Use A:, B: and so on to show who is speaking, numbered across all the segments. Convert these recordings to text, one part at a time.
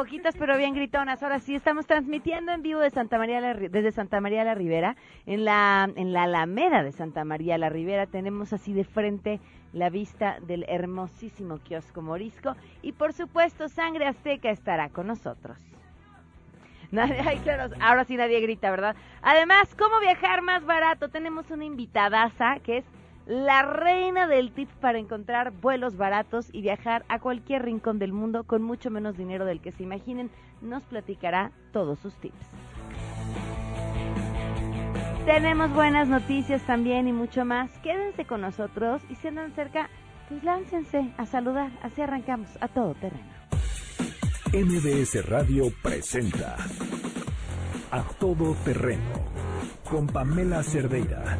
A: poquitas pero bien gritonas. Ahora sí, estamos transmitiendo en vivo de Santa María la, desde Santa María la Ribera. En la, en la Alameda de Santa María la Ribera tenemos así de frente la vista del hermosísimo kiosco morisco. Y por supuesto, Sangre Azteca estará con nosotros. Nadie, ay, claro, ahora sí nadie grita, ¿verdad? Además, ¿cómo viajar más barato? Tenemos una invitadaza que es la reina del tip para encontrar vuelos baratos y viajar a cualquier rincón del mundo con mucho menos dinero del que se imaginen. Nos platicará todos sus tips. Tenemos buenas noticias también y mucho más. Quédense con nosotros y si andan cerca, pues láncense a saludar. Así arrancamos a todo terreno.
B: MBS Radio presenta A Todo Terreno con Pamela Cerdeira.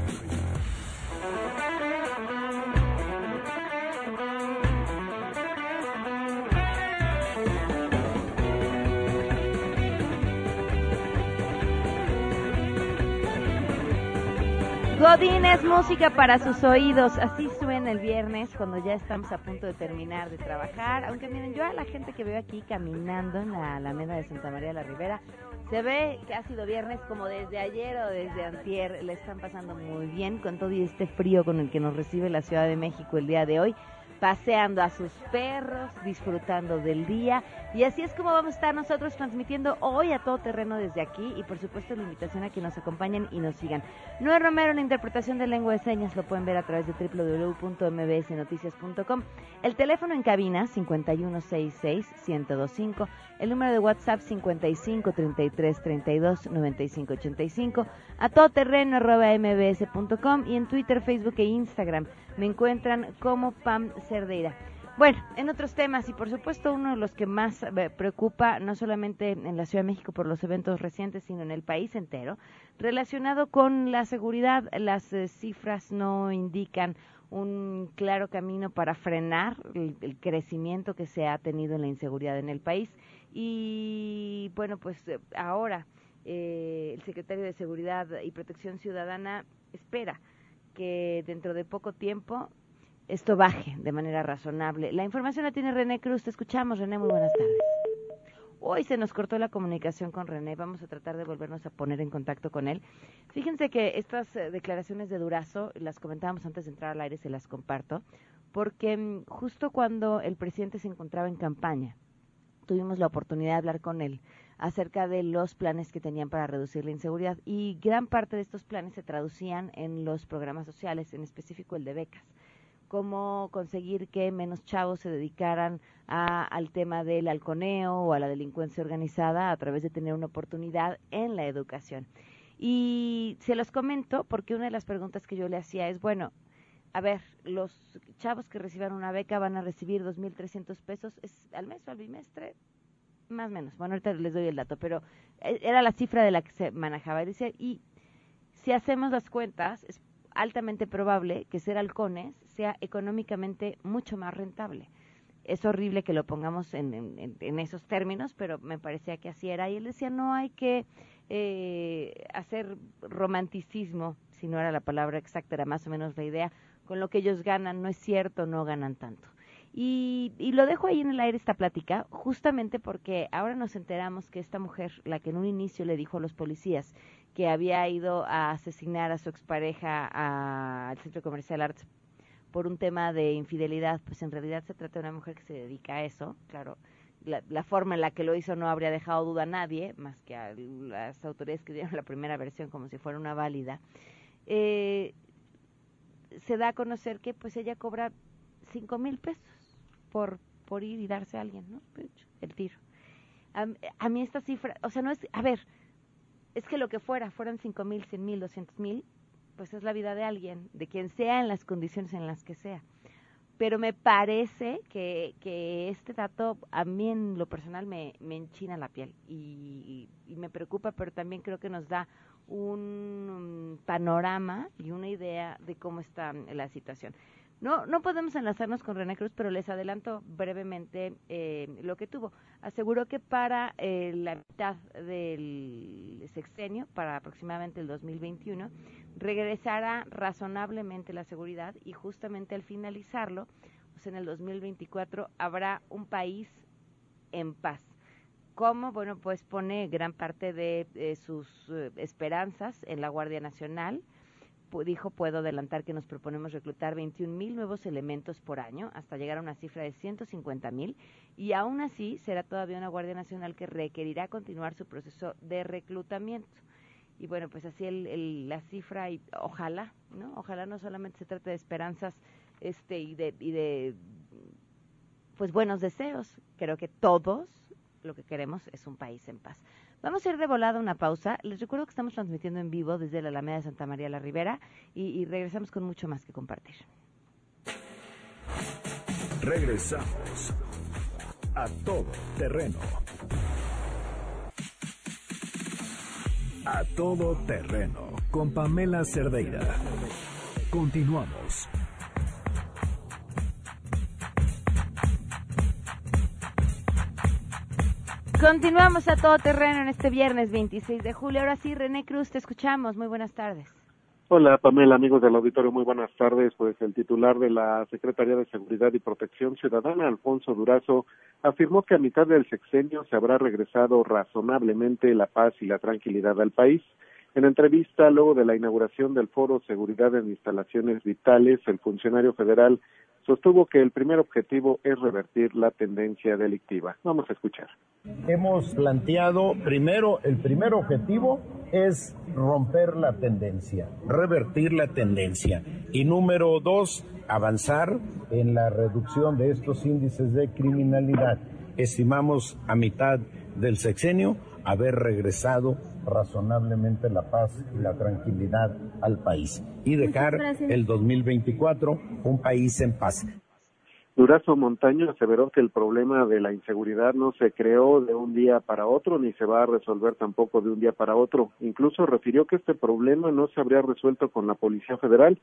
A: Godines, música para sus oídos. Así suena el viernes cuando ya estamos a punto de terminar de trabajar. Aunque miren, yo a la gente que veo aquí caminando en la Alameda de Santa María de la Ribera, se ve que ha sido viernes como desde ayer o desde antier. Le están pasando muy bien con todo este frío con el que nos recibe la Ciudad de México el día de hoy paseando a sus perros, disfrutando del día. Y así es como vamos a estar nosotros transmitiendo hoy a todo terreno desde aquí y por supuesto la invitación a que nos acompañen y nos sigan. Noé Romero, la interpretación de lengua de señas, lo pueden ver a través de www.mbsnoticias.com. El teléfono en cabina 5166-1025. El número de WhatsApp 5533329585. A todoterreno arroba mbs.com y en Twitter, Facebook e Instagram me encuentran como Pam Cerdeira. Bueno, en otros temas y por supuesto uno de los que más eh, preocupa, no solamente en la Ciudad de México por los eventos recientes, sino en el país entero, relacionado con la seguridad, las eh, cifras no indican un claro camino para frenar el, crecimiento que se ha tenido en la inseguridad en el país. Y bueno, pues eh, ahora el secretario de Seguridad y Protección Ciudadana espera que dentro de poco tiempo esto baje de manera razonable. La información la tiene René Cruz. Te escuchamos, René. Muy buenas tardes. Hoy se nos cortó la comunicación con René. Vamos a tratar de volvernos a poner en contacto con él. Fíjense que estas eh, declaraciones de Durazo, las comentábamos antes de entrar al aire, se las comparto, porque mm, justo cuando el presidente se encontraba en campaña, tuvimos la oportunidad de hablar con él acerca de los planes que tenían para reducir la inseguridad. Y gran parte de estos planes se traducían en los programas sociales, en específico el de becas. Cómo conseguir que menos chavos se dedicaran a, al tema del halconeo o a la delincuencia organizada a través de tener una oportunidad en la educación. Y se los comento porque una de las preguntas que yo le hacía es, bueno, a ver, los chavos que reciban una beca van a recibir 2.300 pesos ¿es al mes o al bimestre, más o menos. Bueno, ahorita les doy el dato, pero eh, era la cifra de la que se manejaba. Y, y si hacemos las cuentas, es altamente probable que ser halcones sea económicamente mucho más rentable. Es horrible que lo pongamos en, en, esos términos, pero me parecía que así era. Y él decía, no hay que eh, hacer romanticismo, si no era la palabra exacta, era más o menos la idea, con lo que ellos ganan, no es cierto, no ganan tanto. Y, y, lo dejo ahí en el aire esta plática, justamente porque ahora nos enteramos que esta mujer, la que en un inicio le dijo a los policías que había ido a asesinar a su expareja al centro comercial Arts por un tema de infidelidad, pues en realidad se trata de una mujer que se dedica a eso, claro. La, forma en la que lo hizo no habría dejado duda a nadie, más que a las autoridades que dieron la primera versión como si fuera una válida. Eh, se da a conocer que pues ella cobra cinco mil pesos por, por ir y darse a alguien, ¿no? El tiro. A, a mí esta cifra, o sea, no es, a ver, es que lo que fuera, fueran cinco mil, cien mil, doscientos mil, pues es la vida de alguien, de quien sea en las condiciones en las que sea. Pero me parece que, que este dato a mí en lo personal me, me enchina la piel y, y, me preocupa, pero también creo que nos da un panorama y una idea de cómo está la situación. No, no podemos enlazarnos con René Cruz, pero les adelanto brevemente eh, lo que tuvo. Aseguró que para eh, la mitad del sexenio, para aproximadamente el 2021, regresará razonablemente la seguridad y justamente al finalizarlo, pues en el 2024, habrá un país en paz. ¿Cómo? Bueno, pues pone gran parte de eh, sus esperanzas en la Guardia Nacional, dijo, puedo adelantar que nos proponemos reclutar 21 mil nuevos elementos por año hasta llegar a una cifra de 150 mil y aún así será todavía una Guardia Nacional que requerirá continuar su proceso de reclutamiento. Y bueno, pues así el, la cifra y ojalá, ¿no? Ojalá no solamente se trate de esperanzas este y de, y de pues buenos deseos. Creo que todos lo que queremos es un país en paz. Vamos a ir de volada una pausa. Les recuerdo que estamos transmitiendo en vivo desde la Alameda de Santa María la Ribera y, y regresamos con mucho más que compartir.
B: Regresamos a todo terreno. A todo terreno con Pamela Cerdeira. Continuamos.
A: Continuamos a todo terreno en este viernes 26 de julio. Ahora sí, René Cruz, te escuchamos. Muy buenas tardes.
C: Hola, Pamela, amigos del auditorio, muy buenas tardes. Pues el titular de la Secretaría de Seguridad y Protección Ciudadana, Alfonso Durazo, afirmó que a mitad del sexenio se habrá regresado razonablemente la paz y la tranquilidad al país. En entrevista, luego de la inauguración del Foro Seguridad en Instalaciones Vitales, el funcionario federal sostuvo que el primer objetivo es revertir la tendencia delictiva. Vamos a escuchar.
D: Hemos planteado primero, el primer objetivo es romper la tendencia, revertir la tendencia. Y número dos, avanzar en la reducción de estos índices de criminalidad. Estimamos a mitad del sexenio haber regresado razonablemente la paz y la tranquilidad al país y dejar el 2024 un país en paz.
C: Durazo Montaño aseveró que el problema de la inseguridad no se creó de un día para otro ni se va a resolver tampoco de un día para otro. Incluso refirió que este problema no se habría resuelto con la Policía Federal.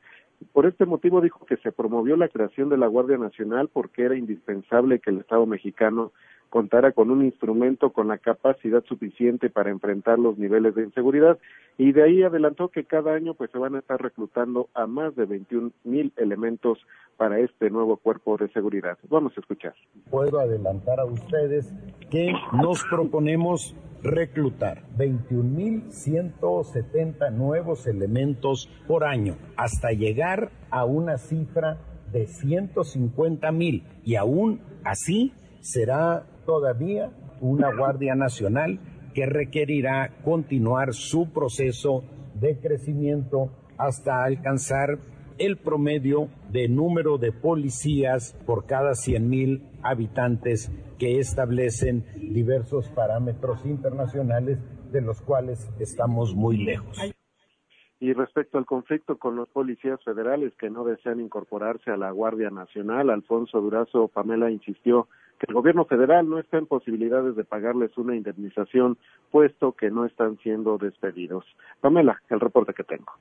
C: Por este motivo dijo que se promovió la creación de la Guardia Nacional porque era indispensable que el Estado mexicano contara con un instrumento con la capacidad suficiente para enfrentar los niveles de inseguridad y de ahí adelantó que cada año pues se van a estar reclutando a más de 21 mil elementos para este nuevo cuerpo de seguridad. Vamos a escuchar.
D: Puedo adelantar a ustedes que nos proponemos reclutar 21.170 nuevos elementos por año hasta llegar a una cifra de 150 mil y aún así será todavía una Guardia Nacional que requerirá continuar su proceso de crecimiento hasta alcanzar el promedio de número de policías por cada 100.000 habitantes que establecen diversos parámetros internacionales de los cuales estamos muy lejos.
C: Y respecto al conflicto con los policías federales que no desean incorporarse a la Guardia Nacional, Alfonso Durazo Pamela insistió que el gobierno federal no está en posibilidades de pagarles una indemnización, puesto que no están siendo despedidos. Pamela, el reporte que tengo.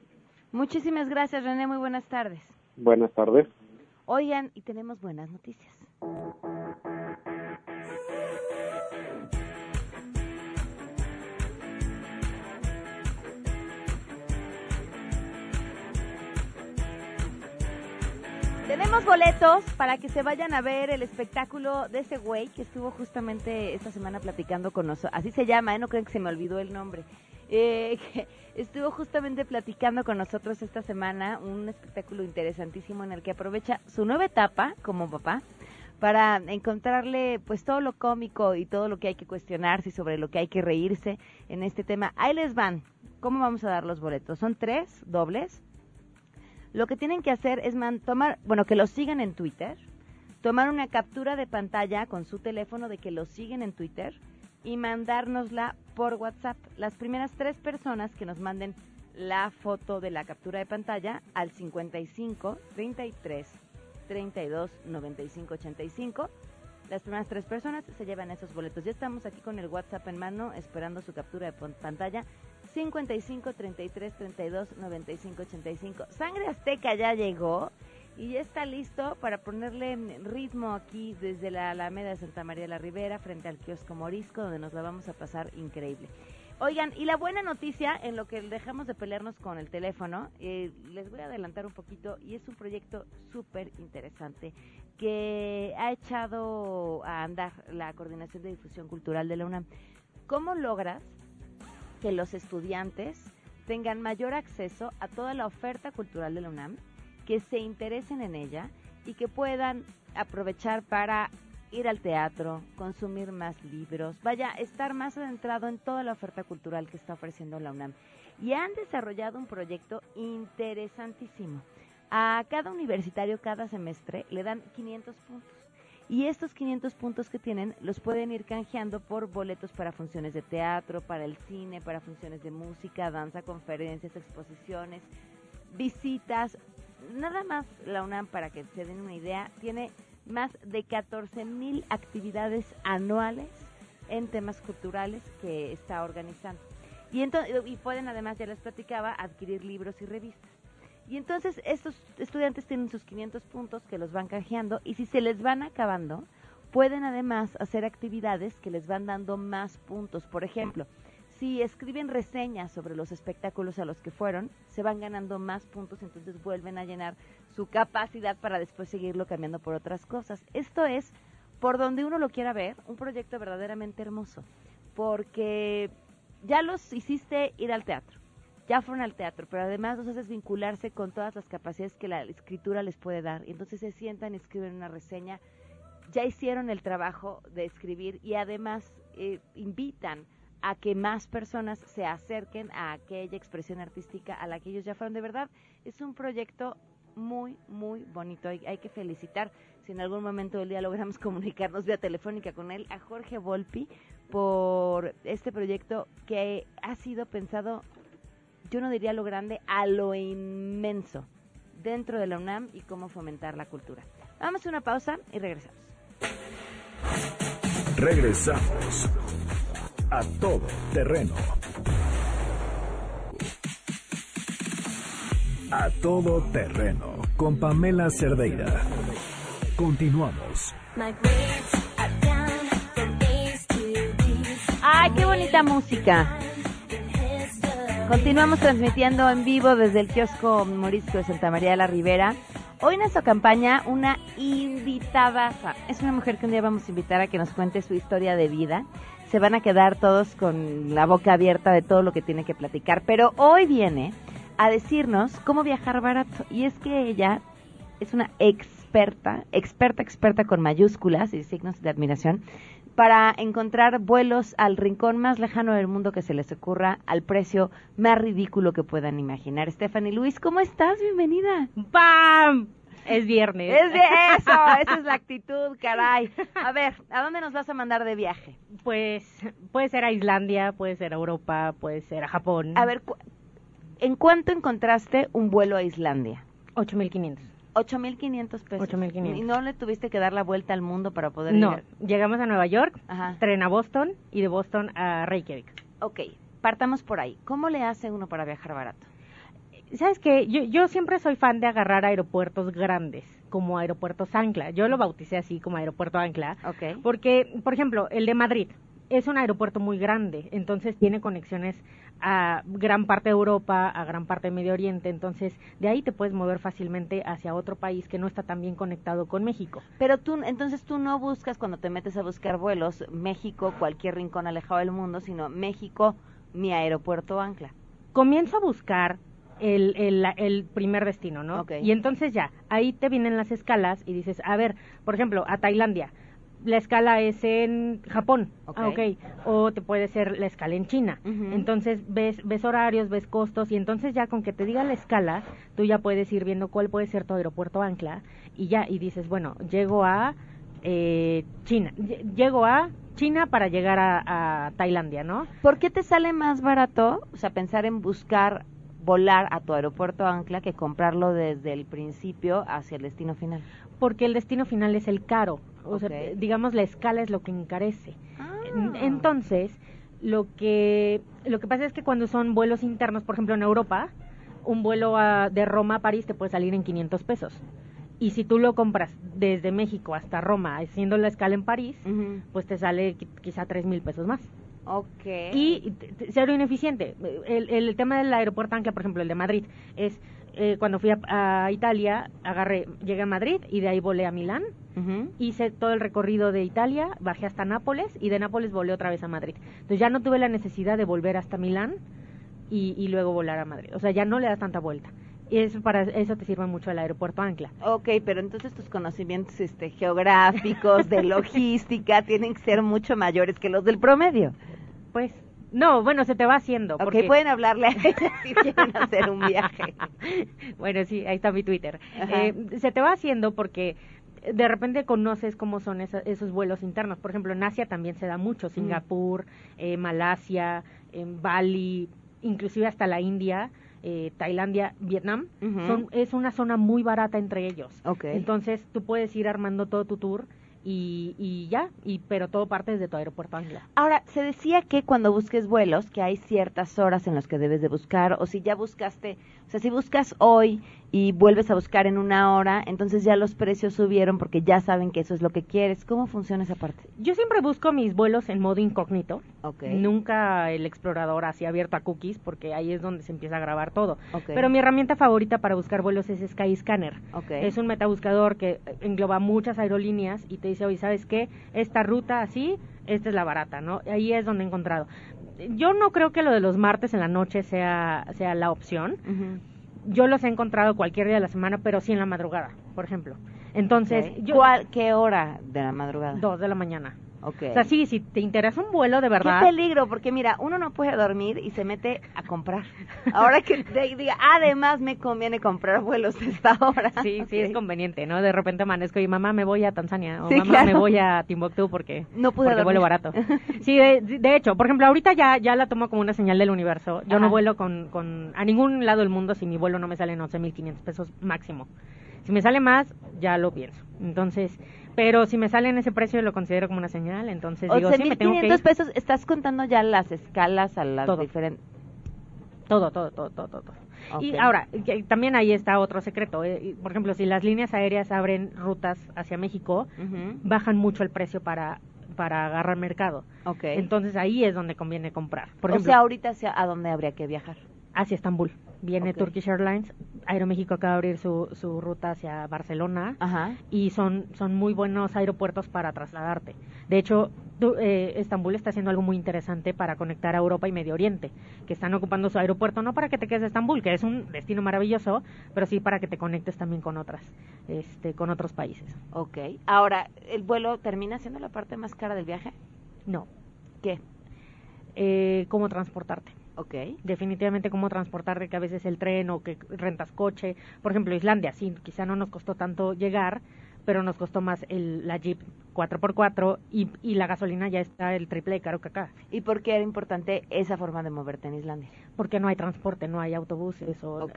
A: Muchísimas gracias, René. Muy buenas tardes.
C: Buenas tardes.
A: Oigan, y tenemos buenas noticias. Tenemos boletos para que se vayan a ver el espectáculo de ese güey que estuvo justamente esta semana platicando con nosotros. Así se llama, ¿eh? no creen que se me olvidó el nombre. Eh, estuvo justamente platicando con nosotros esta semana un espectáculo interesantísimo en el que aprovecha su nueva etapa como papá para encontrarle pues todo lo cómico y todo lo que hay que cuestionarse y sobre lo que hay que reírse en este tema. Ahí les van. ¿Cómo vamos a dar los boletos? Son tres dobles lo que tienen que hacer es tomar, bueno, que los sigan en Twitter, tomar una captura de pantalla con su teléfono de que los siguen en Twitter y mandárnosla por WhatsApp. Las primeras tres personas que nos manden la foto de la captura de pantalla al 55 33 32 95 85. Las primeras tres personas se llevan esos boletos. Ya estamos aquí con el WhatsApp en mano esperando su captura de pantalla 55 33 32 95 85. Sangre Azteca ya llegó y ya está listo para ponerle ritmo aquí desde la Alameda de Santa María de la Ribera frente al kiosco Morisco donde nos la vamos a pasar increíble. Oigan, y la buena noticia en lo que dejamos de pelearnos con el teléfono, eh, les voy a adelantar un poquito y es un proyecto súper interesante que ha echado a andar la Coordinación de Difusión Cultural de la UNAM. ¿Cómo logras que los estudiantes tengan mayor acceso a toda la oferta cultural de la UNAM, que se interesen en ella y que puedan aprovechar para ir al teatro, consumir más libros, vaya, estar más adentrado en toda la oferta cultural que está ofreciendo la UNAM. Y han desarrollado un proyecto interesantísimo. A cada universitario cada semestre le dan 500 puntos. Y estos 500 puntos que tienen los pueden ir canjeando por boletos para funciones de teatro, para el cine, para funciones de música, danza, conferencias, exposiciones, visitas. Nada más la UNAM, para que se den una idea, tiene más de 14 mil actividades anuales en temas culturales que está organizando. Y, y pueden además, ya les platicaba, adquirir libros y revistas. Y entonces estos estudiantes tienen sus 500 puntos que los van canjeando y si se les van acabando, pueden además hacer actividades que les van dando más puntos. Por ejemplo, si escriben reseñas sobre los espectáculos a los que fueron, se van ganando más puntos, entonces vuelven a llenar su capacidad para después seguirlo cambiando por otras cosas. Esto es, por donde uno lo quiera ver, un proyecto verdaderamente hermoso, porque ya los hiciste ir al teatro, ya fueron al teatro, pero además los haces vincularse con todas las capacidades que la escritura les puede dar. Y entonces se sientan escriben una reseña, ya hicieron el trabajo de escribir y además eh, invitan a que más personas se acerquen a aquella expresión artística a la que ellos ya fueron. De verdad, es un proyecto muy, muy bonito. Hay, hay, que felicitar, si en algún momento del día logramos comunicarnos vía telefónica con él, a Jorge Volpi por este proyecto que ha sido pensado yo no diría lo grande, a lo inmenso dentro de la UNAM y cómo fomentar la cultura. Vamos a una pausa y regresamos.
B: Regresamos a todo terreno. A todo terreno con Pamela Cerdeira. Continuamos.
A: ¡Ay, qué bonita música! Continuamos transmitiendo en vivo desde el kiosco Morisco de Santa María de la Ribera. Hoy en esta campaña una invitada, es una mujer que un día vamos a invitar a que nos cuente su historia de vida. Se van a quedar todos con la boca abierta de todo lo que tiene que platicar, pero hoy viene a decirnos cómo viajar barato. Y es que ella es una experta, experta, experta con mayúsculas y signos de admiración para encontrar vuelos al rincón más lejano del mundo que se les ocurra al precio más ridículo que puedan imaginar. Stephanie Luis, ¿cómo estás? Bienvenida.
E: ¡Pam! Es viernes.
A: Es de eso, esa es la actitud, caray. A ver, ¿a dónde nos vas a mandar de viaje?
E: Pues puede ser a Islandia, puede ser a Europa, puede ser a Japón.
A: A ver, ¿en cuánto encontraste un vuelo a Islandia?
E: 8500.
A: 8.500 pesos.
E: 8.500.
A: ¿Y no le tuviste que dar la vuelta al mundo para poder
E: No, llegamos a Nueva York, tren a Boston y de Boston a Reykjavik.
A: Ok, partamos por ahí. ¿Cómo le hace uno para viajar barato?
E: ¿Sabes qué? Yo, yo siempre soy fan de agarrar aeropuertos grandes, como aeropuertos Ancla. Yo lo bauticé así como aeropuerto Ancla.
A: Ok.
E: Porque, por ejemplo, el de Madrid es un aeropuerto muy grande, entonces tiene conexiones a gran parte de Europa, a gran parte de Medio Oriente, entonces de ahí te puedes mover fácilmente hacia otro país que no está tan bien conectado con México.
A: Pero tú, entonces tú no buscas cuando te metes a buscar vuelos México, cualquier rincón alejado del mundo, sino México, mi aeropuerto ancla.
E: Comienzo a buscar el, el, el, primer destino, ¿no? Y entonces ya, ahí te vienen las escalas y dices, a ver, por ejemplo, a Tailandia, la escala es en Japón, okay. Ah, o te puede ser la escala en China. Entonces ves, ves horarios, ves costos y entonces ya con que te diga la escala, tú ya puedes ir viendo cuál puede ser tu aeropuerto ancla y ya, y dices, bueno, llego a eh, China, llego a China para llegar a, a Tailandia, ¿no?
A: ¿Por qué te sale más barato, o sea, pensar en buscar volar a tu aeropuerto ancla que comprarlo desde el principio hacia el destino final?
E: Porque el destino final es el caro o sea, digamos la escala es lo que encarece. Ah. Entonces, lo que lo que pasa es que cuando son vuelos internos, por ejemplo en Europa, un vuelo de Roma a París te puede salir en 500 pesos. Y si tú lo compras desde México hasta Roma, haciendo la escala en París, pues te sale quizá tres mil pesos más.
A: Ok.
E: Y cero ineficiente. El, el tema del aeropuerto Ancla, por ejemplo, el de Madrid, es eh, cuando fui a, Italia, agarré, llegué a Madrid y de ahí volé a Milán. Hice todo el recorrido de Italia, bajé hasta Nápoles y de Nápoles volé otra vez a Madrid. Entonces ya no tuve la necesidad de volver hasta Milán y, y luego volar a Madrid. O sea, ya no le das tanta vuelta. Y eso, para eso te sirve mucho el aeropuerto Ancla.
A: Ok, pero entonces tus conocimientos este, geográficos, de logística, tienen que ser mucho mayores que los del promedio.
E: Pues no, bueno, se te va haciendo.
A: Ok, pueden hablarle a ella si quieren hacer un viaje.
E: bueno, sí, ahí está mi Twitter. Eh, se te va haciendo porque de repente conoces cómo son esos vuelos internos. Por ejemplo, en Asia también se da mucho, Singapur, eh, Malasia, Bali, inclusive hasta la India. Eh, Tailandia, Vietnam, son, es una zona muy barata entre ellos.
A: Okay.
E: Entonces tú puedes ir armando todo tu tour y, y ya, y, pero todo parte desde tu aeropuerto Ángela.
A: Ahora, se decía que cuando busques vuelos, que hay ciertas horas en las que debes de buscar, o si ya buscaste, o sea, si buscas hoy y vuelves a buscar en una hora, entonces ya los precios subieron porque ya saben que eso es lo que quieres. ¿Cómo funciona esa parte?
E: Yo siempre busco mis vuelos en modo incógnito.
A: Okay.
E: Nunca el explorador así abierto a cookies porque ahí es donde se empieza a grabar todo. Pero mi herramienta favorita para buscar vuelos es Skyscanner.
A: Okay.
E: Es un metabuscador que engloba muchas aerolíneas y te dice, oye, ¿sabes qué? Esta ruta así, esta es la barata, ¿no? Ahí es donde he encontrado. Yo no creo que lo de los martes en la noche sea, sea la opción yo los he encontrado cualquier día de la semana, pero sí en la madrugada, por ejemplo. Entonces,
A: ¿Cuál, ¿qué hora de la madrugada?
E: Dos de la mañana.
A: Okay.
E: O sea, sí, si te interesa un vuelo de verdad.
A: Qué peligro, porque mira, uno no puede dormir y se mete a comprar. Ahora que diga, además me conviene comprar vuelos de esta hora.
E: Sí, sí, es conveniente, ¿no? De repente amanezco y mamá me voy a Tanzania o mamá me voy a Timbuktu porque,
A: no pude
E: porque vuelo barato. Sí, de, hecho, por ejemplo, ahorita ya, ya la tomo como una señal del universo. Yo no vuelo con, con, a ningún lado del mundo si mi vuelo no me sale en 11.500 pesos máximo. Si me sale más, ya lo pienso. Entonces, pero si me sale en ese precio lo considero como una señal, entonces digo, sí, me tengo que ir.
A: pesos, estás contando ya las escalas a las diferentes...
E: Todo, todo, todo, todo, todo. Y ahora, también ahí está otro secreto. Eh, por ejemplo, si las líneas aéreas abren rutas hacia México, bajan mucho el precio para para agarrar mercado.
A: Okay.
E: Entonces ahí es donde conviene comprar. Por
A: o sea, ahorita a dónde habría que viajar
E: hacia Estambul. Viene Turkish Airlines, Aeroméxico acaba de abrir su, su ruta hacia Barcelona y son, son muy buenos aeropuertos para trasladarte. De hecho, eh, Estambul está haciendo algo muy interesante para conectar a Europa y Medio Oriente, que están ocupando su aeropuerto no para que te quedes en Estambul, que es un destino maravilloso, pero sí para que te conectes también con otras, este, con otros países.
A: Ok. Ahora, ¿el vuelo termina siendo la parte más cara del viaje?
E: No.
A: ¿Qué?
E: Eh, ¿Cómo transportarte?
A: Ok.
E: Definitivamente cómo transportarte, que a veces el tren o que rentas coche. Por ejemplo, Islandia, sí, quizá no nos costó tanto llegar, pero nos costó más el, la Jeep 4x4 y, y la gasolina ya está el triple de caro que acá.
A: ¿Y por qué era importante esa forma de moverte en Islandia?
E: Porque no hay transporte, no hay autobuses o,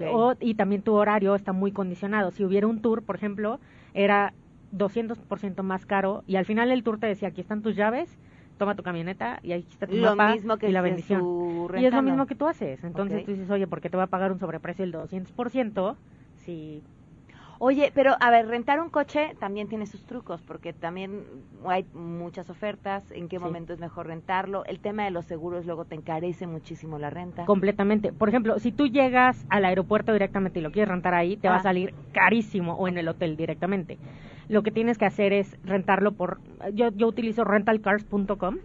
E: y también tu horario está muy condicionado. Si hubiera un tour, por ejemplo, era 200% más caro y al final el tour te decía, aquí están tus llaves, toma tu camioneta y ahí está tu
A: lo
E: mapa
A: mismo que
E: y la bendición. Y es lo mismo que tú haces. Entonces tú dices, oye, ¿por qué te va a pagar un sobreprecio del 200% si...
A: Oye, pero a ver, rentar un coche también tiene sus trucos, porque también hay muchas ofertas, en qué momento es mejor rentarlo. El tema de los seguros luego te encarece muchísimo la renta.
E: Completamente. Por ejemplo, si tú llegas al aeropuerto directamente y lo quieres rentar ahí, te va a ah. salir carísimo o en el hotel directamente lo que tienes que hacer es rentarlo por, yo, yo utilizo rentalcars.com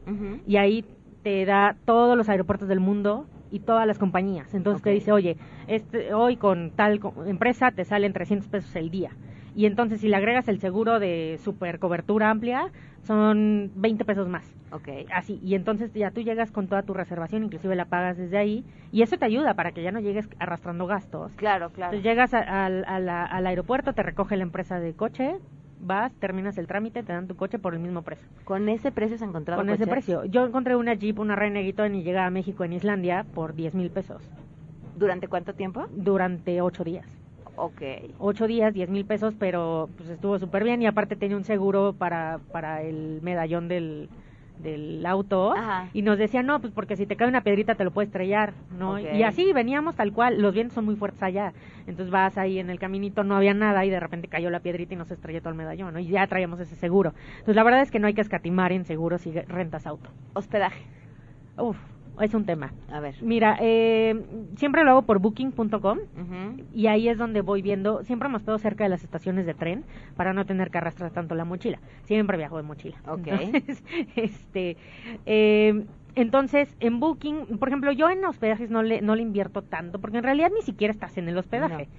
E: y ahí te da todos los aeropuertos del mundo y todas las compañías. Entonces te dice, oye, este, hoy con tal empresa te salen 300 pesos el día. Y entonces si le agregas el seguro de super cobertura amplia, son 20 pesos más.
A: Okay.
E: Así, y entonces ya tú llegas con toda tu reservación, inclusive la pagas desde ahí, y eso te ayuda para que ya no llegues arrastrando gastos.
A: Claro, claro.
E: Entonces llegas al aeropuerto, te recoge la empresa de coche, vas, terminas el trámite, te dan tu coche por el mismo precio.
A: ¿Con ese precio se encontrado
E: Con ese precio. Yo encontré una Jeep, una Renegade y llegué a México en Islandia por 10 mil pesos.
A: ¿Durante cuánto tiempo?
E: Durante ocho días.
A: Ok.
E: Ocho días, 10 mil pesos, pero pues estuvo súper bien y aparte tenía un seguro para, para el medallón del, del auto y nos decían, no, pues porque si te cae una piedrita te lo puedes estrellar, ¿no? Y así veníamos tal cual, los vientos son muy fuertes allá, entonces vas ahí en el caminito, no había nada y de repente cayó la piedrita y nos estrelló todo el medallón, ¿no? Y ya traíamos ese seguro. Entonces la verdad es que no hay que escatimar en seguros si rentas auto.
A: Hospedaje.
E: Uf, es un tema.
A: A ver.
E: Mira, eh, siempre lo hago por booking.com y ahí es donde voy viendo, siempre me estado cerca de las estaciones de tren para no tener que arrastrar tanto la mochila. Siempre viajo de mochila.
A: Ok.
E: Entonces, este, eh, entonces, en Booking, por ejemplo, yo en hospedajes no le, no le invierto tanto, porque en realidad ni siquiera estás en el hospedaje.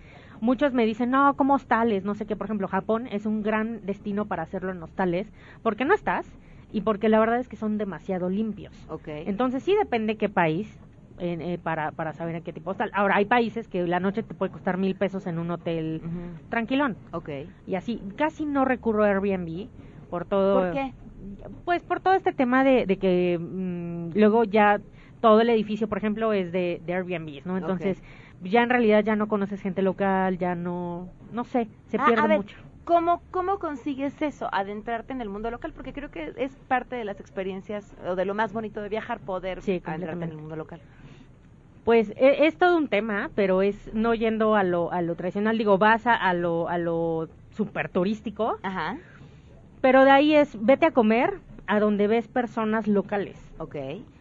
E: Muchos me dicen, no, como hostales, no sé qué, por ejemplo, Japón es un gran destino para hacerlo en hostales, porque no estás, y porque la verdad es que son demasiado limpios.
A: Okay.
E: Entonces sí depende qué país eh, para, para saber en qué tipo hostal. Ahora, hay países que la noche te puede costar mil pesos en un hotel tranquilón.
A: Ok.
E: Y así, casi no recurro a Airbnb por todo...
A: ¿Por qué?
E: Pues por todo este tema de, de que mm, luego ya todo el edificio, por ejemplo, es de, de Airbnb, ¿no? Entonces, ya en realidad ya no conoces gente local, ya no, no sé, se
A: ah,
E: pierde mucho.
A: ¿Cómo, ¿Cómo consigues eso, adentrarte en el mundo local? Porque creo que es parte de las experiencias o de lo más bonito de viajar, poder adentrarte en el mundo local.
E: Pues e, es, todo un tema, pero es no yendo a lo, a lo tradicional, digo, vas a, a lo, a lo super turístico.
A: Ajá.
E: Pero de ahí es, vete a comer a donde ves personas locales.
A: Ok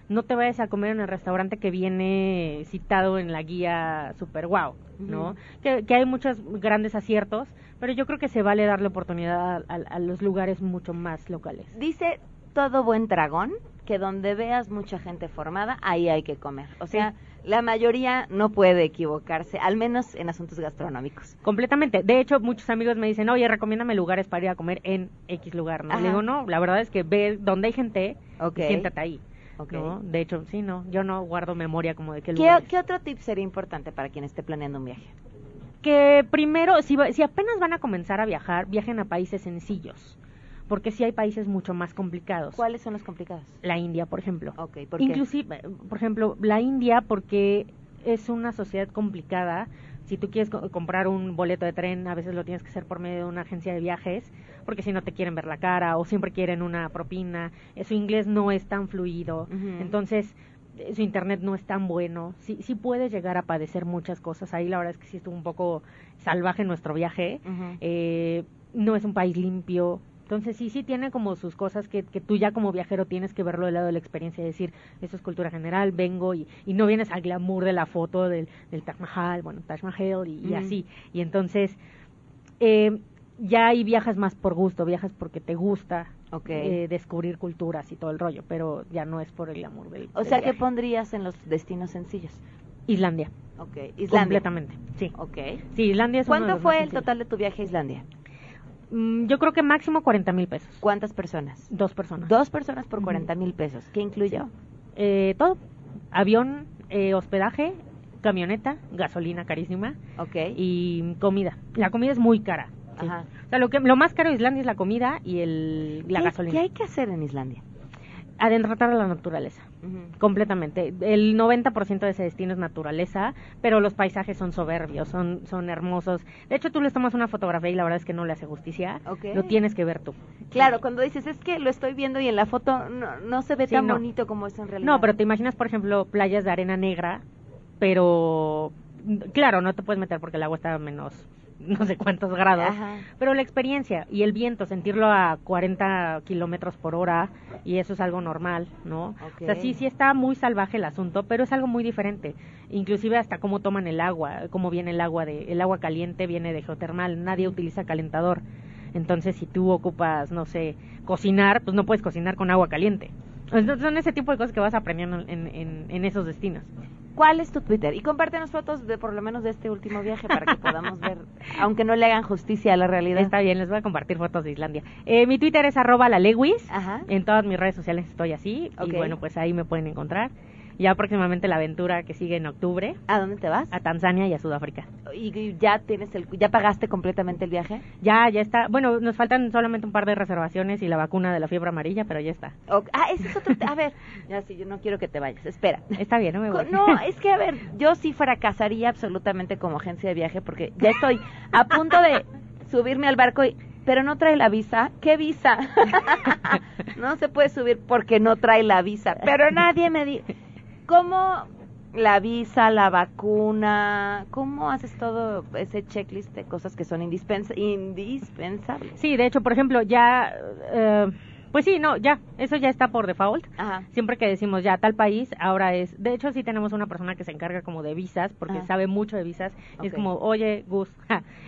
E: no te vayas a comer en el restaurante que viene citado en la guía super wow, ¿no? que, hay muchos grandes aciertos, pero yo creo que se vale darle oportunidad a, los lugares mucho más locales.
A: Dice todo buen dragón que donde veas mucha gente formada, ahí hay que comer. O sea, la mayoría no puede equivocarse, al menos en asuntos gastronómicos.
E: Completamente. De hecho, muchos amigos me dicen, oye, recomiéndame lugares para ir a comer en X lugar, ¿no? Le digo, no, la verdad es que ve donde hay gente, siéntate ahí. De hecho, sí, no, yo no guardo memoria como de qué
A: ¿Qué, ¿Qué otro tip sería importante para quien esté planeando un viaje?
E: Que primero, si, si apenas van a comenzar a viajar, viajen a países sencillos porque sí hay países mucho más complicados.
A: ¿Cuáles son los complicados?
E: La India, por ejemplo.
A: Okay, ¿por
E: Inclusive, por ejemplo, la India porque es una sociedad complicada. Si tú quieres comprar un boleto de tren, a veces lo tienes que hacer por medio de una agencia de viajes porque si no te quieren ver la cara o siempre quieren una propina, su inglés no es tan fluido, entonces su internet no es tan bueno, sí, sí puede llegar a padecer muchas cosas, ahí la verdad es que sí estuvo un poco salvaje nuestro viaje, eh, no es un país limpio, entonces sí, sí tiene como sus cosas que, que tú ya como viajero tienes que verlo del lado de la experiencia y decir, eso es cultura general, vengo y, y no vienes al glamour de la foto del, del Taj Mahal, bueno, Taj Mahal y, y así. Y entonces, eh, ya ahí viajas más por gusto, viajas porque te gusta eh, descubrir culturas y todo el rollo, pero ya no es por el amor del
A: O sea, ¿qué pondrías en los destinos sencillos?
E: Islandia.
A: Ok, Islandia.
E: Completamente, sí.
A: Ok.
E: Sí, Islandia es
A: ¿Cuánto fue el total de tu viaje a Islandia?
E: Mm, yo creo que máximo 40 mil pesos.
A: ¿Cuántas personas?
E: Dos personas.
A: Dos personas por 40 mil pesos. ¿Qué incluyó?
E: Eh, todo. Avión, eh, hospedaje, camioneta, gasolina carísima.
A: Ok.
E: Y comida. La comida es muy cara. O sea, lo, que, lo más caro de Islandia es la comida y el, la gasolina.
A: ¿Qué hay que hacer en Islandia?
E: Adentratar a la naturaleza, completamente. El 90% de ese destino es naturaleza, pero los paisajes son soberbios, son, son hermosos. De hecho, tú les tomas una fotografía y la verdad es que no le hace justicia. Lo tienes que ver tú.
A: Claro, cuando dices, es que lo estoy viendo y en la foto no, no se ve tan bonito como es en realidad.
E: No, pero te imaginas, por ejemplo, playas de arena negra, pero claro, no te puedes meter porque el agua está menos no sé cuántos grados, pero la experiencia y el viento, sentirlo a 40 kilómetros por hora, y eso es algo normal, ¿no? O sea, sí, sí está muy salvaje el asunto, pero es algo muy diferente, inclusive hasta cómo toman el agua, cómo viene el agua, de, el agua caliente viene de geotermal, nadie utiliza calentador, entonces si tú ocupas, no sé, cocinar, pues no puedes cocinar con agua caliente. Entonces, son ese tipo de cosas que vas aprendiendo en, en, en esos destinos.
A: ¿Cuál es tu Twitter? Y compártenos fotos de por lo menos de este último viaje para que podamos ver, aunque no le hagan justicia a la realidad.
E: Está bien, les voy a compartir fotos de Islandia. Eh, mi Twitter es arroba la Lewis. En todas mis redes sociales estoy así. Y bueno, pues ahí me pueden encontrar ya próximamente la aventura que sigue en octubre.
A: ¿A dónde te vas?
E: A Tanzania y a Sudáfrica.
A: ¿Y ya tienes el, ya pagaste completamente el viaje?
E: Ya, ya está. Bueno, nos faltan solamente un par de reservaciones y la vacuna de la fiebre amarilla, pero ya está.
A: Ah, ese es otro. A ver, ya sí, yo no quiero que te vayas. Espera.
E: Está bien, no me voy.
A: No, es que a ver, yo sí fracasaría absolutamente como agencia de viaje porque ya estoy a punto de subirme al barco y pero no trae la visa. ¿Qué visa? no se puede subir porque no trae la visa. Pero nadie me dice, ¿cómo la visa, la vacuna, ¿cómo haces todo ese checklist de cosas que son indispensables?
E: Sí, de hecho, por ejemplo, ya... Eh, pues sí, no, ya, eso ya está por default. Siempre que decimos ya tal país, ahora es, de hecho sí tenemos una persona que se encarga como de visas, porque sabe mucho de visas, y es como, oye, Gus,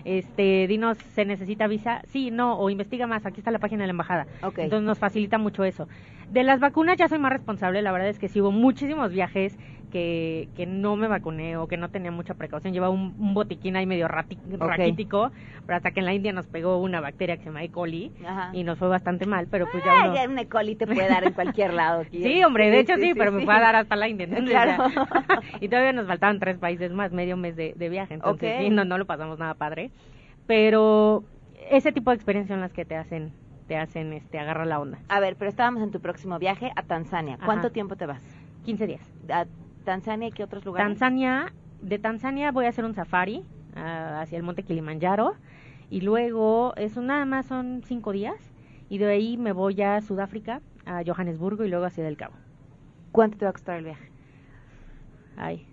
E: este, dinos, ¿se necesita visa? Sí, no, o investiga más, aquí está la página de la embajada. Entonces nos facilita mucho eso. De las vacunas ya soy más responsable, la verdad es que sí hubo muchísimos viajes que, que no me vacuné o que no tenía mucha precaución. Llevaba un, botiquín ahí medio raquítico, pero hasta que en la India nos pegó una bacteria que se llama E. coli y nos fue bastante mal, pero pues ya
A: uno... un E. coli te puede dar en cualquier lado.
E: sí, hombre, de hecho sí, pero me puede dar hasta la India. claro. y todavía nos faltaban tres países más, medio mes de, viaje, entonces sí, no, no lo pasamos nada padre. Pero ese tipo de experiencias son las que te hacen te hacen este agarrar la onda.
A: A ver, pero estábamos en tu próximo viaje a Tanzania. ¿Cuánto tiempo te vas?
E: 15 días.
A: Tanzania y qué otros lugares?
E: Tanzania, de Tanzania voy a hacer un safari ah, hacia el monte Kilimanjaro y luego eso nada más son cinco días y de ahí me voy a Sudáfrica, a Johannesburgo y luego hacia Del Cabo.
A: ¿Cuánto te va a costar el viaje?
E: Ay.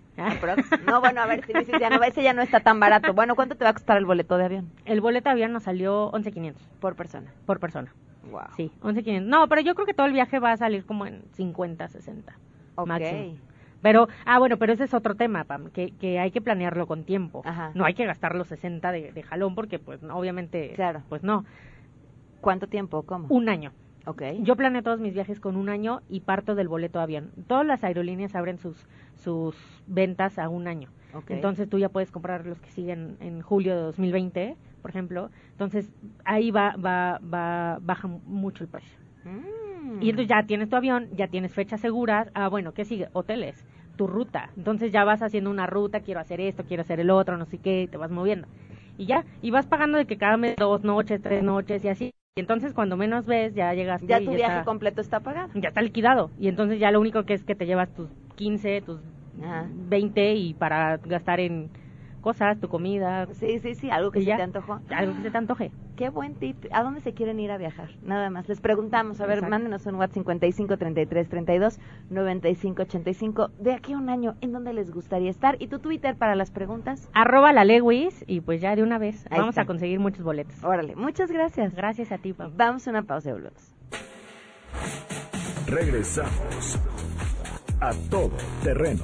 A: No, bueno, a ver, si dices ya no, ese ya no está tan barato. Bueno, ¿cuánto te va a costar el boleto de avión?
E: El boleto de avión nos salió 11.500.
A: Por persona.
E: Por persona.
A: Wow.
E: Sí, 11.500. No, pero yo creo que todo el viaje va a salir como en 50, 60. Ok. Máximo. Pero, ah, bueno, pero ese es otro tema, Pam, que, que hay que planearlo con tiempo. No hay que gastar los 60 de, de jalón porque, pues, obviamente, claro. pues no.
A: ¿Cuánto tiempo? ¿Cómo?
E: Un año.
A: Okay.
E: Yo planeo todos mis viajes con un año y parto del boleto avión. Todas las aerolíneas abren sus, sus ventas a un año. Entonces tú ya puedes comprar los que siguen en julio de 2020, por ejemplo. Entonces ahí va, va, va, baja mucho el precio. Mm. Y entonces ya tienes tu avión, ya tienes fechas seguras. Ah, bueno, ¿qué sigue? Hoteles tu ruta. Entonces ya vas haciendo una ruta, quiero hacer esto, quiero hacer el otro, no sé qué, te vas moviendo. Y ya, y vas pagando de que cada mes dos noches, tres noches y así. Y entonces cuando menos ves, ya llegaste.
A: Ya tu viaje completo está pagado.
E: Ya está liquidado. Y entonces ya lo único que es que te llevas tus 15, tus 20 y para gastar en cosas, tu comida.
A: Sí, sí, sí, algo que se te antojó.
E: Algo que se te antoje.
A: Qué buen tip. ¿A dónde se quieren ir a viajar? Nada más. Les preguntamos, a ver, mándenos un WhatsApp 55 33 32 95 85. De aquí a un año, ¿en dónde les gustaría estar? ¿Y tu Twitter para las preguntas?
E: Arroba la Lewis y pues ya de una vez vamos a conseguir muchos boletos.
A: Órale, muchas gracias.
E: Gracias a ti,
A: Vamos a una pausa de
B: Regresamos a todo terreno.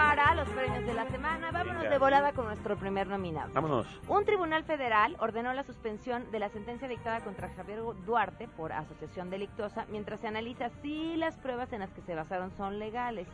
A: Para los premios de la semana. Vámonos de volada con nuestro primer nominado.
F: Vámonos.
A: Un tribunal federal ordenó la suspensión de la sentencia dictada contra Javier Duarte por asociación delictuosa mientras se analiza si las pruebas en las que se basaron son legales.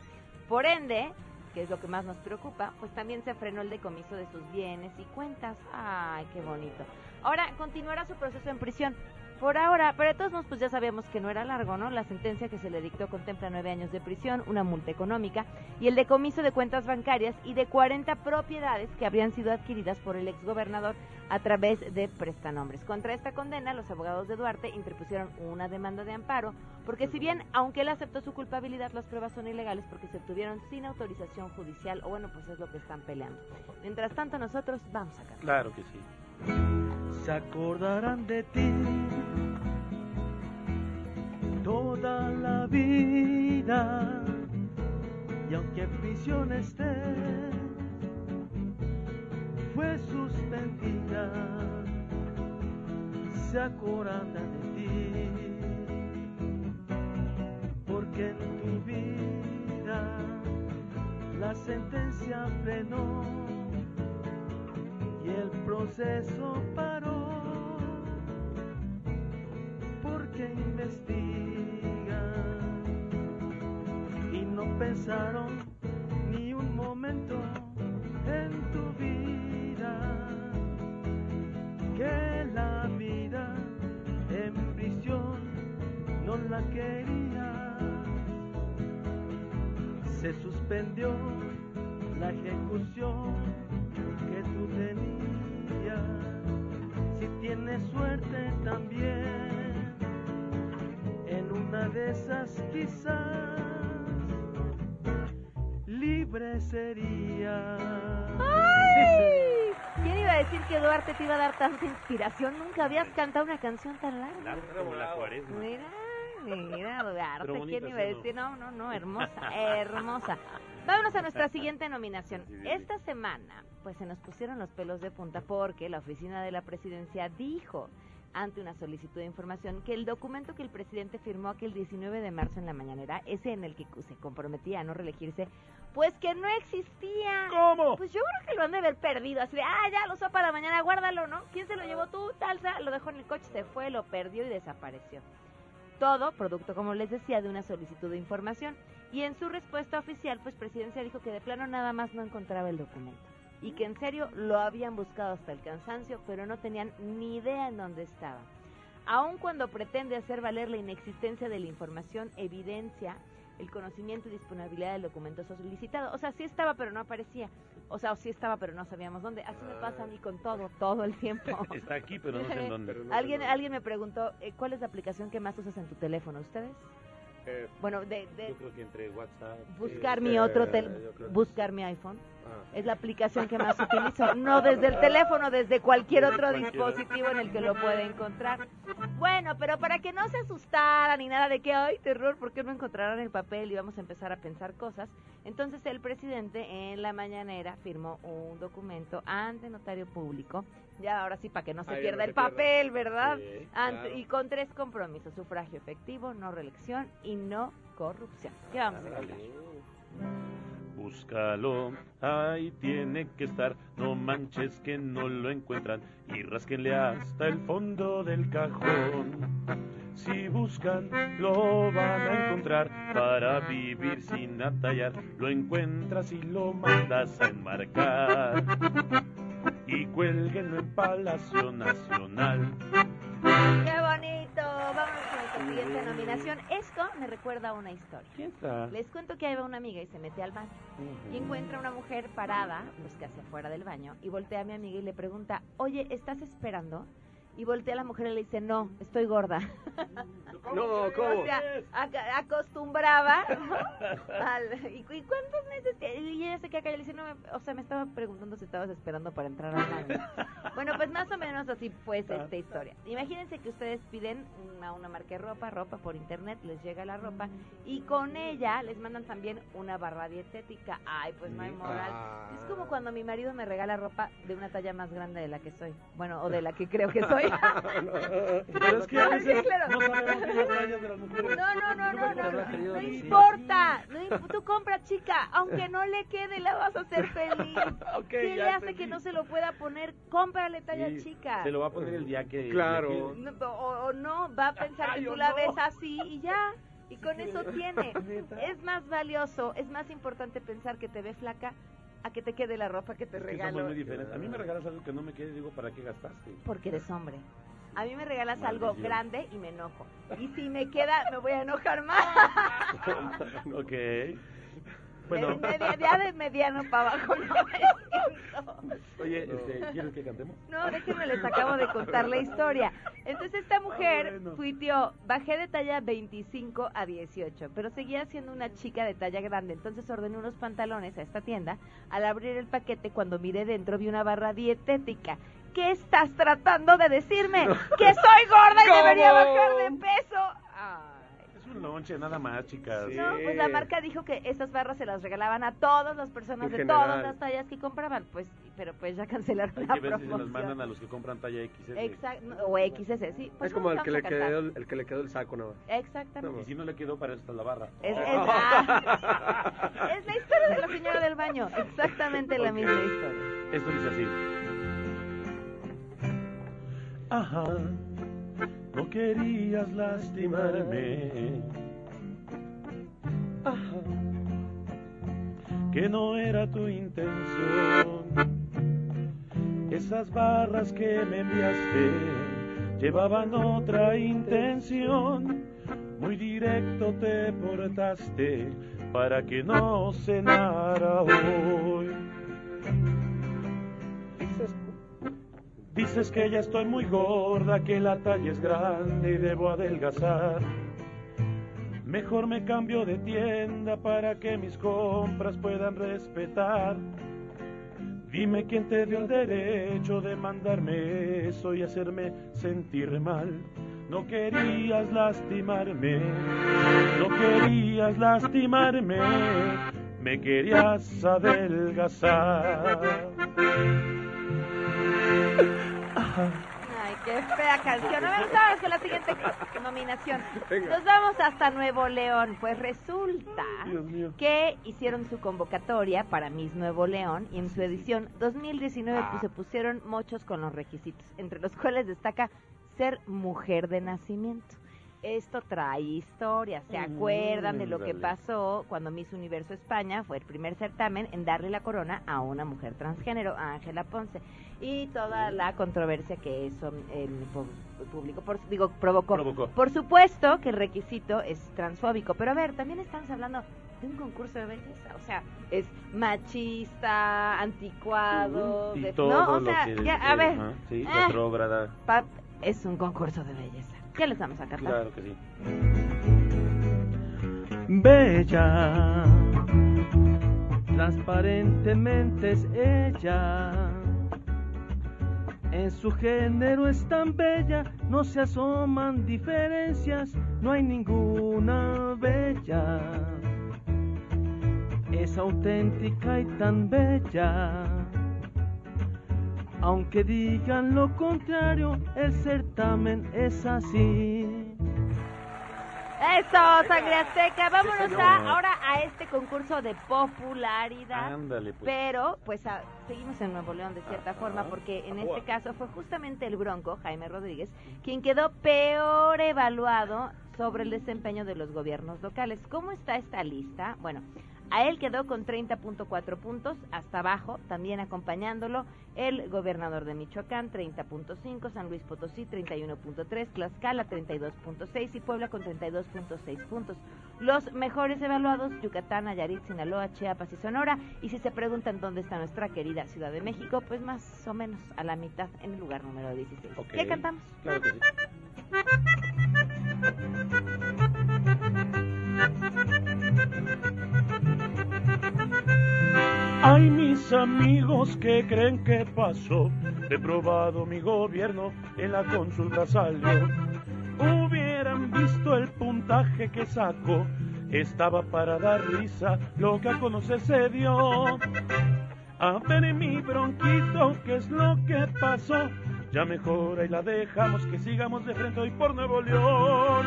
A: Por ende, que es lo que más nos preocupa, pues también se frenó el decomiso de sus bienes y cuentas. Ay, qué bonito. Ahora continuará su proceso en prisión. Por ahora, pero de todos modos, pues ya sabíamos que no era largo, ¿no? La sentencia que se le dictó contempla nueve años de prisión, una multa económica y el decomiso de cuentas bancarias y de 40 propiedades que habrían sido adquiridas por el exgobernador a través de prestanombres. Contra esta condena, los abogados de Duarte interpusieron una demanda de amparo, porque si bien, aunque él aceptó su culpabilidad, las pruebas son ilegales porque se obtuvieron sin autorización judicial, o bueno, pues es lo que están peleando. Mientras tanto, nosotros vamos a cantar.
F: Claro que sí.
G: Se acordarán de ti. Toda la vida y aunque en prisión esté fue suspendida se acordarán de ti. Porque en tu vida la sentencia frenó y el proceso paró. Porque investigan y no pensaron ni un momento en tu vida. Que la vida en prisión la quería. Se suspendió la ejecución que tú tenías. Si tienes suerte también, en una de esas quizás libre sería.
A: ¡Ay! ¿Quién iba a decir que Duarte te iba a dar tanta inspiración? Nunca habías cantado una canción tan larga. Mira, mira, Duarte, ¿quién iba a decir? No, no, no, hermosa, hermosa. Vámonos a nuestra siguiente nominación. Esta semana, pues se nos pusieron los pelos de punta porque la oficina de la presidencia dijo ante una solicitud de información que el documento que el presidente firmó aquel 19 de marzo en la mañanera, ese en el que se comprometía a no reelegirse, pues que no existía.
F: ¿Cómo?
A: Pues yo creo que lo han de haber perdido, así de, ah, ya lo usó para mañana, guárdalo, ¿no? ¿Quién se lo llevó tú? Talza, lo dejó en el coche, se fue, lo perdió y desapareció. Todo producto, como les decía, de una solicitud de información. Y en su respuesta oficial, pues Presidencia dijo que de plano nada más no encontraba el documento y que en serio lo habían buscado hasta el cansancio, pero no tenían ni idea en dónde estaba. Aun cuando pretende hacer valer la inexistencia de la información, evidencia el conocimiento y disponibilidad del documento solicitado. O sea, sí estaba, pero no aparecía. O sea, sí estaba, pero no sabíamos dónde. Así me pasa a mí con todo, todo el tiempo.
F: Está aquí, pero no sé en dónde.
A: alguien, alguien me preguntó, eh, ¿cuál es la aplicación que más usas en tu teléfono? ¿Ustedes?
F: Eh,
A: bueno, de, de,
F: yo creo que entre WhatsApp.
A: Buscar mi otro, tel buscar mi iPhone. Es la aplicación que más utilizo. No desde el teléfono, desde cualquier otro dispositivo en el que lo puede encontrar. Bueno, pero para que no se asustaran ni nada de que, ay, terror, ¿por qué no encontrarán el papel? Y vamos a empezar a pensar cosas. Entonces el presidente en la mañanera firmó un documento ante notario público. Ya ahora sí, para que no se pierda el papel, ¿verdad? Y con tres compromisos. Sufragio efectivo, no reelección y no corrupción. ¿Qué vamos a?
F: Búscalo, ahí tiene que estar, no manches que no lo encuentran y rasquenle hasta el fondo del cajón. Si buscan, lo van a encontrar para vivir sin atallar. Lo encuentras y lo mandas a enmarcar. Y cuélguenlo en Palacio Nacional.
A: ¡Qué bonito! Vamos con la siguiente nominación. Esto me recuerda a una historia.
F: ¿Quién está?
A: Les cuento que hay una amiga y se mete al baño y encuentra una mujer parada, pues casi afuera del baño, y voltea a mi amiga y le pregunta, oye, ¿estás esperando? Y voltea a la mujer y le dice, no, estoy gorda.
H: No, ¿cómo?
A: O sea, ac- acostumbraba, ¿no? Al- ¿y, cu- y cuántos meses? Y ella se queda callada y le dice, no, me- o sea, me estaba preguntando si estabas esperando para entrar al baño. Bueno, pues más o menos así pues esta historia. Imagínense que ustedes piden una, una marca de ropa, ropa por internet, les llega la ropa y con ella les mandan también una barra dietética. Ay, pues no hay moral. Es como cuando mi marido me regala ropa de una talla más grande de la que soy. Bueno, o de la que creo que soy.
F: Pero es que a
A: Sí,
F: veces
A: claro.
F: no sabemos bien las tallas de las mujeres.
A: No, no, no, no, no, no importa. No imp- tú compra chica, aunque no le quede, la vas a hacer feliz. ¿Qué
F: ya
A: le hace que no se lo pueda poner? Cómprale talla
F: Sí,
A: chica.
F: Se lo va a poner el día que.
H: Claro.
A: o, o no, va a pensar que tú la ves así y ya. Y con eso tiene.
F: ¿Neta?
A: Es más valioso, es más importante pensar que te ve flaca a que te quede la ropa que te
F: Es
A: regalo.
F: muy diferentes. A mí me regalas algo que no me quede, digo, ¿para qué gastaste?
A: Porque eres hombre. A mí me regalas algo grande y me enojo. Y si me queda, me voy a enojar más.
F: ok. Bueno,
A: De, de mediano para abajo no.
F: oye, este, ¿quieres que cantemos?
A: No, déjenme les acabo de contar la historia. Entonces esta mujer
F: Ah, bueno.
A: tuiteó, bajé de talla 25 a 18, pero seguía siendo una chica de talla grande, entonces ordené unos pantalones a esta tienda. Al abrir el paquete, cuando miré dentro, vi una barra dietética. ¿Qué estás tratando de decirme? ¡Que soy gorda y
H: ¿Cómo?
A: debería bajar de peso! Ay.
F: Es un lonche, nada más, chicas.
H: Sí.
A: No, pues la marca dijo que esas barras se las regalaban a todas las personas
H: En
A: de todas las tallas que compraban. Pues, pero pues ya cancelaron
F: Hay
A: la
F: que ver si se
A: promoción.
F: nos mandan a los que compran talla XS.
A: Exacto, o XS, sí. Pues
H: es como el que, le quedó, el, que le quedó el saco nada más.
A: Exactamente.
F: Y si no le quedó, para eso está la barra.
A: Es, es- ah, es la historia de la señora del baño. Exactamente la misma historia.
F: Esto dice así. Ajá, no querías lastimarme. Ajá, que no era tu intención. Esas barras que me enviaste llevaban otra intención. Muy directo te portaste para que no cenara hoy. Dices que ya estoy muy gorda, que la talla es grande y debo adelgazar. Mejor me cambio de tienda para que mis compras puedan respetar. Dime quién te dio el derecho de mandarme eso y hacerme sentir mal. No querías lastimarme, no querías lastimarme, me querías adelgazar.
A: Ay, qué fea canción. A ver, vamos con la siguiente nominación. Nos vamos hasta Nuevo León. Pues resulta que hicieron su convocatoria para Miss Nuevo León y en su edición 2019 pues, se pusieron muchos con los requisitos, entre los cuales destaca ser mujer de nacimiento. Esto trae historia. ¿Se acuerdan de lo que pasó cuando Miss Universo España fue el primer certamen en darle la corona a una mujer transgénero, a Ángela Ponce? Y toda la controversia que eso el público por, digo, provocó. Por supuesto que el requisito es transfóbico, pero a ver, también estamos hablando de un concurso de belleza, o sea, es machista, anticuado,
F: y
A: de,
F: todo
A: ¿no? O
F: lo
A: sea,
F: que-
A: ya, a ver,
F: sí,
A: eh,
F: retrógrada.
A: pap, es un concurso de belleza. ¿Qué les vamos a cantar?
F: Claro que sí.
G: Bella, transparentemente es ella. En su género es tan bella, no se asoman diferencias, no hay ninguna bella. Es auténtica y tan bella. Aunque digan lo contrario, el certamen es así.
A: Eso, sangre azteca. Vámonos a, ahora a este concurso de popularidad.
F: Ándale, pues.
A: Pero, pues a- seguimos en Nuevo León de cierta forma, porque en este caso fue justamente el Bronco, Jaime Rodríguez, quien quedó peor evaluado sobre el desempeño de los gobiernos locales. ¿Cómo está esta lista? Bueno, a él quedó con 30.4 puntos, hasta abajo, también acompañándolo el gobernador de Michoacán, 30.5, San Luis Potosí, 31.3, Tlaxcala, 32.6 y Puebla con 32.6 puntos. Los mejores evaluados, Yucatán, Nayarit, Sinaloa, Chiapas y Sonora. Y si se preguntan dónde está nuestra querida Ciudad de México, pues más o menos a la mitad, en el lugar número 16.
F: Ok.
A: ¿Qué cantamos?
F: Claro que sí. Ay, mis amigos que creen que pasó, he probado mi gobierno, en la consulta salió. Hubieran visto el puntaje que sacó, estaba para dar risa, lo que a conocer se dio. A ver mi bronquito, ¿qué es lo que pasó? Ya mejor ahí la dejamos, que sigamos de frente hoy por Nuevo León.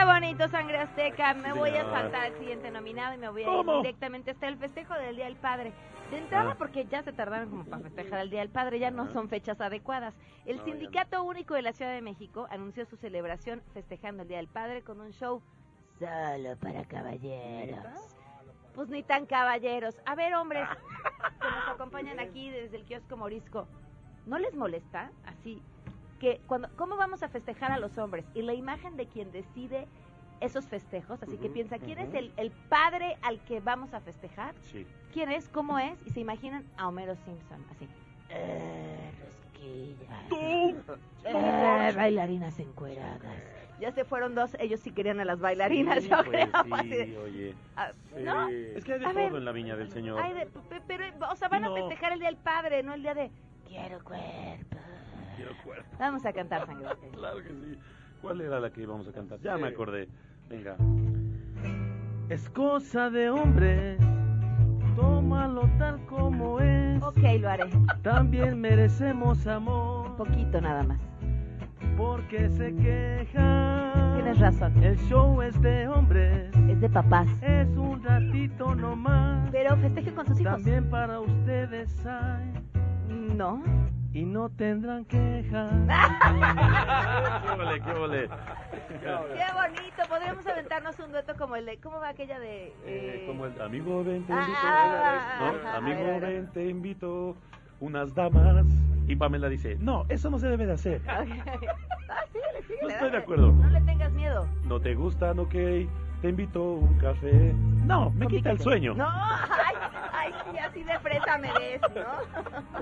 A: Qué bonito, Sangre Azteca. Me voy a saltar al siguiente nominado y me voy a ir directamente hasta el festejo del Día del Padre. De entrada,
F: Ah.
A: porque ya se tardaron como para festejar el Día del Padre, ya no son fechas adecuadas. El. Sindicato Único de la Ciudad de México anunció su celebración festejando el Día del Padre con un show solo para caballeros. Pues ni tan caballeros. A ver, hombres, que nos acompañan aquí desde el kiosco Morisco, ¿no les molesta así que cuando cómo vamos a festejar a los hombres y la imagen de quien decide esos festejos, así que
F: Ujú,
A: piensa quién es
F: ujú.
A: el, el padre al que vamos a festejar,
F: Sí.
A: quién es, cómo es y se imaginan a Homero Simpson así. Eh, rosquillas.
F: ¡Tú!
A: Eh, bailarinas encueradas. Ya se fueron dos, ellos sí querían a las bailarinas, yo
F: pues
A: creo.
F: sí,
A: así
F: oye.
A: ah,
F: Sí.
A: ¿No?
F: Es que hay de
A: A
F: todo
A: ver.
F: en la viña del Señor.
A: Ay, de- pe- pero, o sea, van
F: No.
A: a festejar el Día del Padre, no el Día de Quiero cuerpo.
F: Quiero cuerpo.
A: Vamos a cantar sangre.
F: Claro que sí. ¿Cuál era la que íbamos a cantar? Ya me acordé. Venga.
G: Es cosa de hombre, tómalo tal como es.
A: Ok, lo haré.
G: También merecemos amor,
A: Poquito nada más.
G: porque se queja.
A: Tienes razón.
G: El show es de hombres,
A: Es de papás.
G: es un ratito nomás.
A: Pero festeje con sus hijos.
G: También para ustedes hay,
A: No.
G: Y no tendrán quejas.
F: ¡Qué vole, qué vole!
A: Qué bonito. Podríamos aventarnos un dueto como el de. ¿Cómo va aquella de.?
F: Eh,
A: eh,
F: como el amigo ven te
A: Ah,
F: invito,
A: ah,
F: ¿no?
A: ajá, a
F: amigo
A: ver,
F: ven te invito unas damas y Pamela dice no eso no se debe de hacer.
A: Ah, síguele, síguele,
F: No estoy de
A: dale.
F: acuerdo.
A: No le tengas miedo.
F: ¿No te gustan? Ok, te invito a un café. No, me quita el sueño.
A: No, ay, ay, sí, así de fresa me ves, ¿no?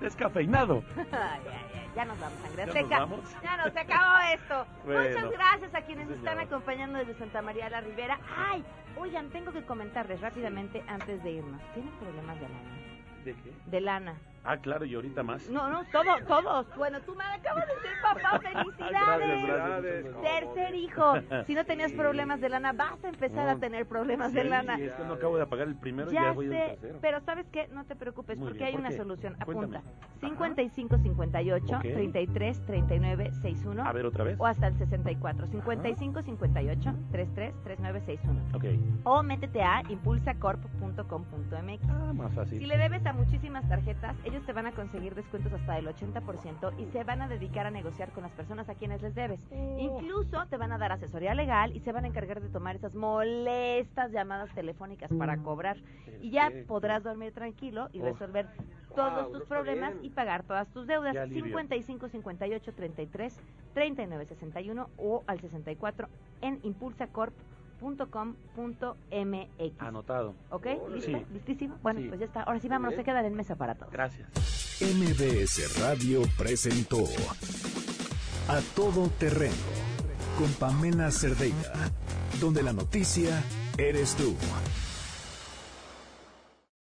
F: Descafeinado.
A: Ay, ay, ay, ya nos vamos, sangre
F: ¿Ya nos vamos?
A: Ya nos se acabó esto.
F: Bueno.
A: Muchas gracias a quienes
F: Sí,
A: están acompañando desde Santa María la Ribera. Ay, oigan, tengo que comentarles rápidamente antes de irnos. ¿Tienen problemas de lana?
F: ¿De qué?
A: De lana.
F: Ah, claro, y ahorita más.
A: No, no, todos, todos. Bueno, tú me acabas de ser papá, felicidades.
F: Gracias, gracias.
A: Tercer hijo. Si no tenías
F: Sí.
A: problemas de lana, vas a empezar a
F: No.
A: tener problemas
F: Sí,
A: de lana.
F: es que no acabo de apagar el primero y
A: Ya
F: ya voy al
A: sé,
F: tercero.
A: pero ¿sabes qué? No te preocupes,
F: Muy
A: porque
F: bien,
A: hay
F: ¿por
A: una
F: qué?
A: solución.
F: Cuéntame.
A: Apunta. 55 58
F: Ok.
A: 33 39 61.
F: A ver, otra vez.
A: O hasta el 64. 55 58 33 39 61.
F: Ok.
A: O métete a impulsacorp.com.mx.
F: Ah, más fácil.
A: Si le debes a muchísimas tarjetas, ellos te van a conseguir descuentos hasta del 80% y se van a dedicar a negociar con las personas a quienes les debes.
F: Oh.
A: Incluso te van a dar asesoría legal y se van a encargar de tomar esas molestas llamadas telefónicas para cobrar. Y ya podrás dormir tranquilo y
F: Oh.
A: resolver todos
H: Wow,
A: tus problemas
H: bien.
A: y pagar todas tus deudas.
F: Qué alivio.
A: 55 58 33 39 61 o al 64 en impulsacorp.com.mx.
F: Anotado.
A: ¿Ok? ¿Listo?
F: Sí.
A: ¿Listísimo? Bueno,
F: Sí.
A: pues ya está. Ahora sí, vámonos. Se
H: bien.
A: queda en mesa para todos.
F: Gracias.
B: MBS Radio presentó A Todo Terreno con Pamela Cerdeira, donde la noticia eres tú.